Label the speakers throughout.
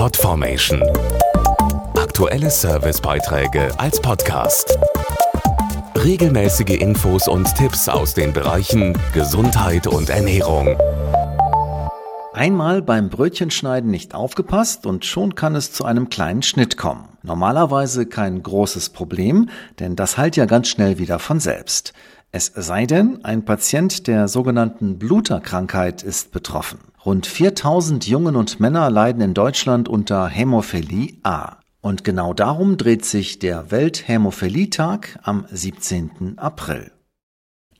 Speaker 1: Podformation. Aktuelle Servicebeiträge als Podcast. Regelmäßige Infos und Tipps aus den Bereichen Gesundheit und Ernährung.
Speaker 2: Einmal beim Brötchenschneiden nicht aufgepasst und schon kann es zu einem kleinen Schnitt kommen. Normalerweise kein großes Problem, denn das heilt ja ganz schnell wieder von selbst. Es sei denn, ein Patient der sogenannten Bluterkrankheit ist betroffen. Rund 4000 Jungen und Männer leiden in Deutschland unter Hämophilie A. Und genau darum dreht sich der Welthämophilie-Tag am 17. April.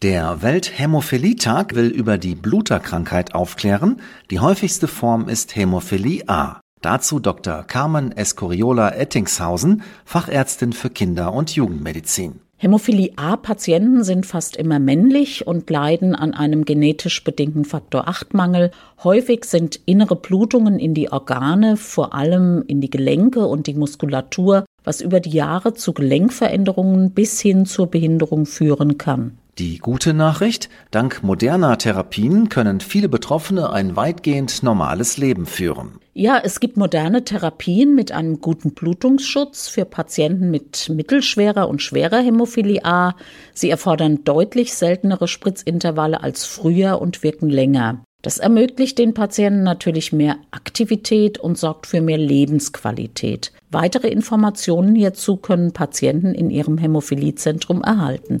Speaker 2: Der Welthämophilie-Tag will über die Bluterkrankheit aufklären. Die häufigste Form ist Hämophilie A. Dazu Dr. Carmen Escoriola Ettingshausen, Fachärztin für Kinder- und Jugendmedizin.
Speaker 3: Hämophilie A-Patienten sind fast immer männlich und leiden an einem genetisch bedingten Faktor 8-Mangel. Häufig sind innere Blutungen in die Organe, vor allem in die Gelenke und die Muskulatur, was über die Jahre zu Gelenkveränderungen bis hin zur Behinderung führen kann.
Speaker 2: Die gute Nachricht, dank moderner Therapien können viele Betroffene ein weitgehend normales Leben führen.
Speaker 3: Ja, es gibt moderne Therapien mit einem guten Blutungsschutz für Patienten mit mittelschwerer und schwerer Hämophilie A. Sie erfordern deutlich seltenere Spritzintervalle als früher und wirken länger. Das ermöglicht den Patienten natürlich mehr Aktivität und sorgt für mehr Lebensqualität. Weitere Informationen hierzu können Patienten in ihrem Hämophiliezentrum erhalten